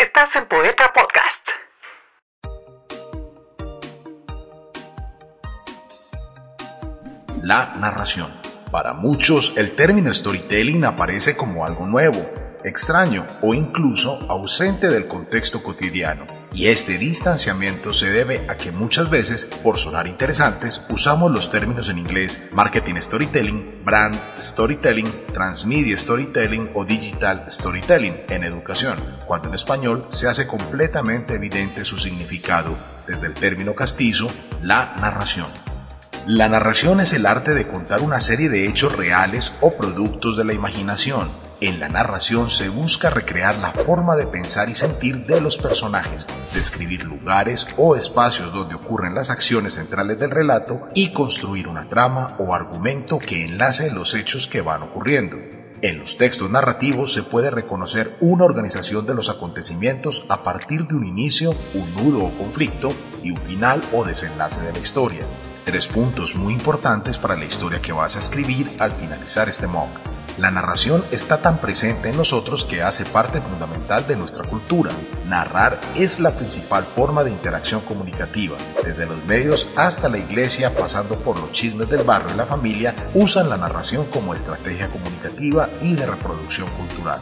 Estás en Poeta Podcast. La narración. Para muchos, el término storytelling aparece como algo nuevo, extraño o incluso ausente del contexto cotidiano. Y este distanciamiento se debe a que muchas veces, por sonar interesantes, usamos los términos en inglés marketing storytelling, brand storytelling, transmedia storytelling o digital storytelling en educación, cuando en español se hace completamente evidente su significado desde el término castizo, la narración. La narración es el arte de contar una serie de hechos reales o productos de la imaginación en la narración se busca recrear la forma de pensar y sentir de los personajes, describir lugares o espacios donde ocurren las acciones centrales del relato y construir una trama o argumento que enlace los hechos que van ocurriendo. En los textos narrativos se puede reconocer una organización de los acontecimientos a partir de un inicio, un nudo o conflicto y un final o desenlace de la historia. Tres puntos muy importantes para la historia que vas a escribir al finalizar este mock. La narración está tan presente en nosotros que hace parte fundamental de nuestra cultura. Narrar es la principal forma de interacción comunicativa. Desde los medios hasta la iglesia, pasando por los chismes del barrio y la familia, usan la narración como estrategia comunicativa y de reproducción cultural.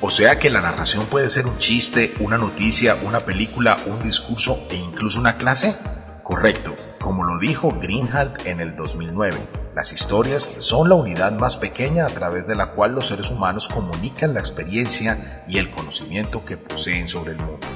O sea que la narración puede ser un chiste, una noticia, una película, un discurso e incluso una clase. Correcto, como lo dijo Greenhalgh en el 2009. Las historias son la unidad más pequeña a través de la cual los seres humanos comunican la experiencia y el conocimiento que poseen sobre el mundo.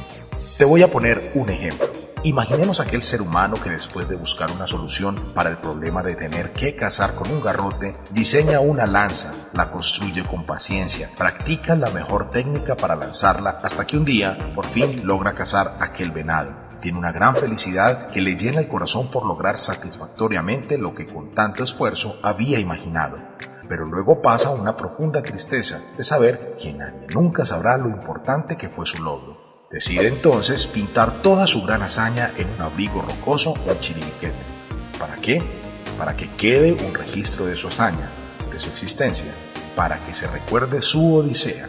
Te voy a poner un ejemplo. Imaginemos aquel ser humano que después de buscar una solución para el problema de tener que cazar con un garrote, diseña una lanza, la construye con paciencia, practica la mejor técnica para lanzarla hasta que un día por fin logra cazar aquel venado tiene una gran felicidad que le llena el corazón por lograr satisfactoriamente lo que con tanto esfuerzo había imaginado. Pero luego pasa una profunda tristeza de saber que nadie nunca sabrá lo importante que fue su logro. Decide entonces pintar toda su gran hazaña en un abrigo rocoso en Chiribiquete. ¿Para qué? Para que quede un registro de su hazaña, de su existencia, para que se recuerde su odisea